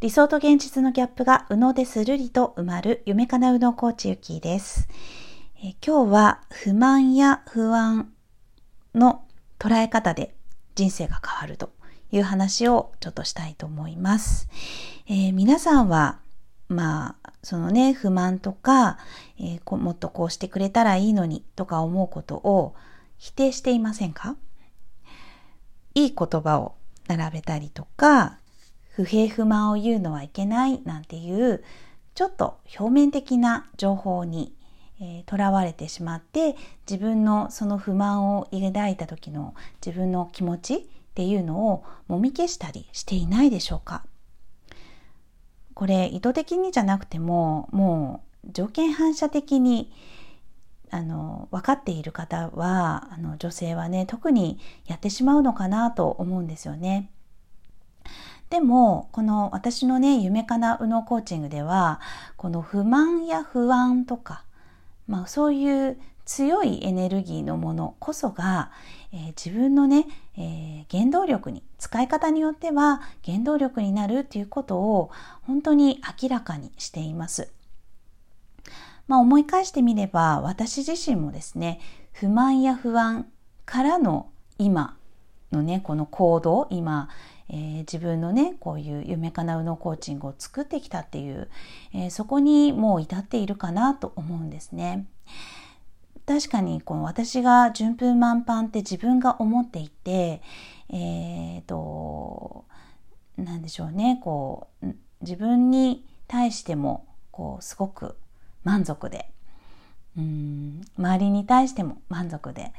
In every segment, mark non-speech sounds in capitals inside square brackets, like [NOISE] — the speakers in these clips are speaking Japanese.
理想と現実のギャップが右脳でするりと埋まる夢かなうのコーチゆきです、え今日は不満や不安の捉え方で人生が変わるという話をちょっとしたいと思います。えー、皆さんは、まあ、そのね、不満とか、えー、もっとこうしてくれたらいいのにとか思うことを否定していませんか？いい言葉を並べたりとか、不平不満を言うのはいけないなんていうちょっと表面的な情報にとら、えー、われてしまって自分のその不満を抱いた時の自分の気持ちっていうのをもみ消したりしていないでしょうか？これ意図的にじゃなくてももう条件反射的にあの分かっている方はあの女性はね特にやってしまうのかなと思うんですよね。でも、この私のね、夢かなうのコーチングでは、この不満や不安とか、まあそういう強いエネルギーのものこそが、えー、自分のね、えー、原動力に、使い方によっては原動力になるっていうことを本当に明らかにしています。まあ思い返してみれば、私自身もですね、不満や不安からの今のね、この行動、今、えー、自分のねこういう夢かなうのコーチングを作ってきたっていう、えー、そこにもう至っているかなと思うんですね。確かにこの私が順風満帆って自分が思っていて、えーと、なんでしょうねこう自分に対してもこうすごく満足でうん周りに対しても満足で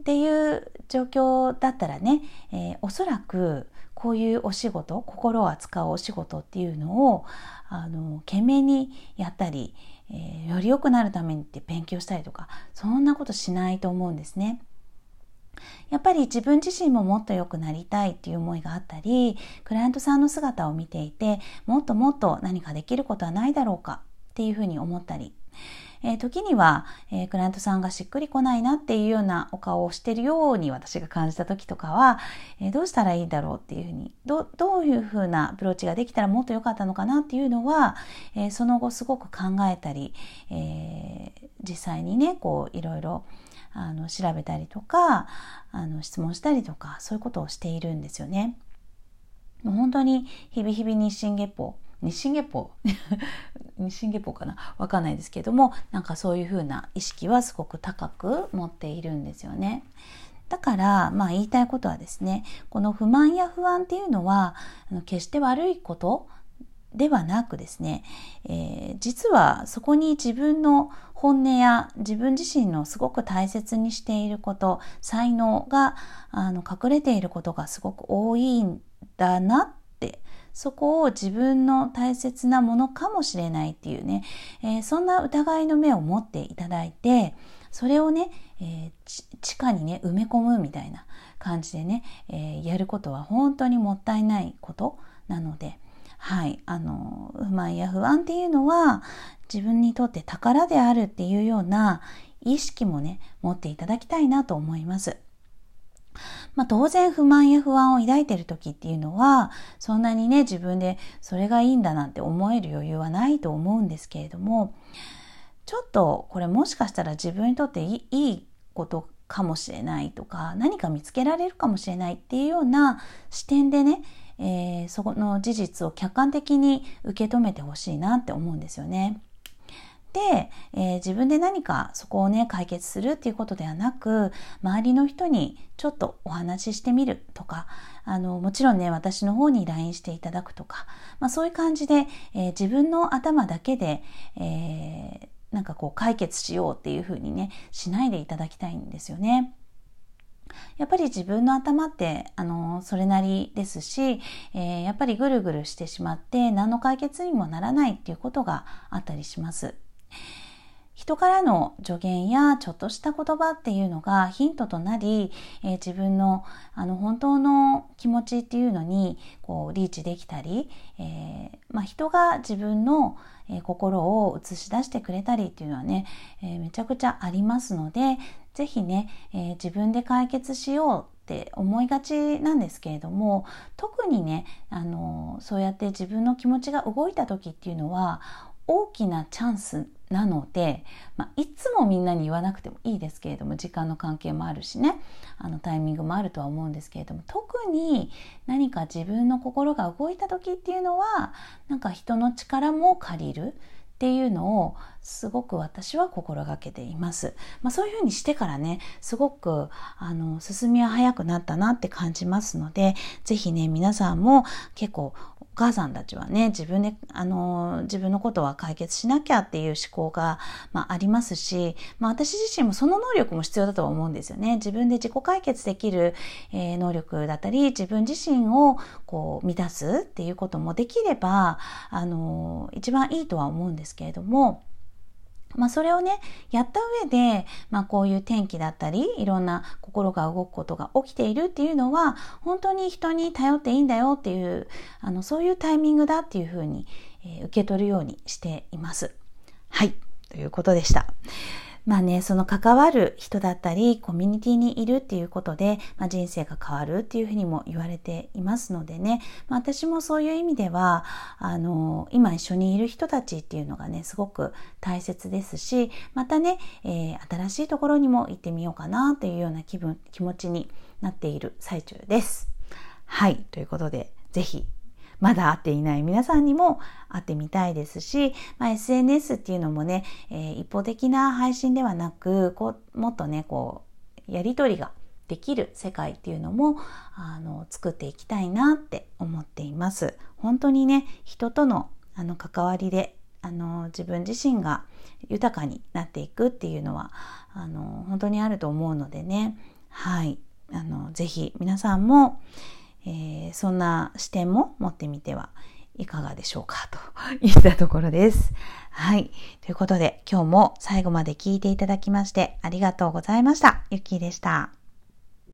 っていう状況だったらね、えー、おそらくこういうお仕事心を扱うお仕事っていうのをあの懸命にやったり、えー、より良くなるためにって勉強したりとかそんなことしないと思うんですね。やっぱり自分自身ももっと良くなりたいっていう思いがあったりクライアントさんの姿を見ていてもっともっと何かできることはないだろうかっていうふうに思ったりえー、時には、えー、クライアントさんがしっくりこないなっていうようなお顔をしてるように私が感じた時とかは、えー、どうしたらいいだろうっていうふうにどどういうふうなアプローチができたらもっと良かったのかなっていうのは、えその後すごく考えたり、え実際にねこういろいろあの調べたりとかあの質問したりとかそういうことをしているんですよね。もう本当に日々日々日進月歩日進月歩 [LAUGHS] 日進月歩かな？わかんないですけどもなんかそういうふうな意識はすごく高く持っているんですよね。だから、まあ言いたいことはですね、この不満や不安っていうのは、決して悪いことではなくですね、えー、実はそこに自分の本音や自分自身のすごく大切にしていること、才能があの隠れていることがすごく多いんだなっそこを自分の大切なものかもしれないっていうね、えー、そんな疑いの目を持っていただいて、それをね、えー、地下にね、埋め込むみたいな感じでね、えー、やることは本当にもったいないことなので、はい、あの、不満や不安っていうのは自分にとって宝であるっていうような意識もね、持っていただきたいなと思います。まあ、当然不満や不安を抱いてる時っていうのはそんなにね自分でそれがいいんだなんて思える余裕はないと思うんですけれどもちょっとこれもしかしたら自分にとっていいことかもしれないとか何か見つけられるかもしれないっていうような視点でね、えー、そこの事実を客観的に受け止めてほしいなって思うんですよね。で、えー、自分で何かそこをね解決するっていうことではなく周りの人にちょっとお話ししてみるとかあのもちろんね私の方に LINE していただくとか、まあ、そういう感じで、えー、自分の頭だけで、えー、なんかこう解決しようっていうふうにねしないでいただきたいんですよね。やっぱり自分の頭ってあのそれなりですし、えー、やっぱりぐるぐるしてしまって何の解決にもならないっていうことがあったりします。人からの助言やちょっとした言葉っていうのがヒントとなり、えー、自分のあの本当の気持ちっていうのにこうリーチできたり、えー、まあ、人が自分の、心を映し出してくれたりっていうのはね、えめちゃくちゃありますので是非ね、え自分で解決しようっって思いがちなんですけれども特にねあのそうやって自分の気持ちが動いた時っていうのは大きなチャンスなので、まあ、いつもみんなに言わなくてもいいですけれども時間の関係もあるしね。あのタイミングもあるとは思うんですけれども特に何か自分の心が動いた時っていうのはなんか人の力も借りるっていうのをすごく私は心がけています。まあ、そういうふうにしてからね、すごくあの進みは早くなったなって感じますので、ぜひね、皆さんも結構お母さんたちはね、自分で、あの、自分のことは解決しなきゃっていう思考が、まあ、ありますし、まあ、私自身もその能力も必要だとは思うんですよね。自分で自己解決できる、えー、能力だったり、自分自身をこう満たすっていうこともできれば、あの、一番いいとは思うんですけれども、まあそれをね、やった上で、まあこういう天気だったり、いろんな心が動くことが起きているっていうのは、本当に人に頼っていいんだよっていう、あの、そういうタイミングだっていうふうに、えー、受け取るようにしています。はい。ということでした。まあね、その関わる人だったり、コミュニティにいるっていうことで、まあ、人生が変わるっていうふうにも言われていますのでね、まあ、私もそういう意味では、あの、今一緒にいる人たちっていうのがね、すごく大切ですし、またね、えー、新しいところにも行ってみようかなというような気分、気持ちになっている最中です。はい、ということで、ぜひまだ会っていない皆さんにも会ってみたいですし、まあ、SNS っていうのもね、えー、一方的な配信ではなく、こう、もっとね、こう、やりとりができる世界っていうのも、あの、作っていきたいなって思っています。本当にね、人との、あの、関わりで、あの、自分自身が豊かになっていくっていうのは、あの、本当にあると思うのでね、はい。あの、ぜひ皆さんも、えー、そんな視点も持ってみてはいかがでしょうかといったところです。はい。ということで今日も最後まで聞いていただきましてありがとうございました。ゆきでした。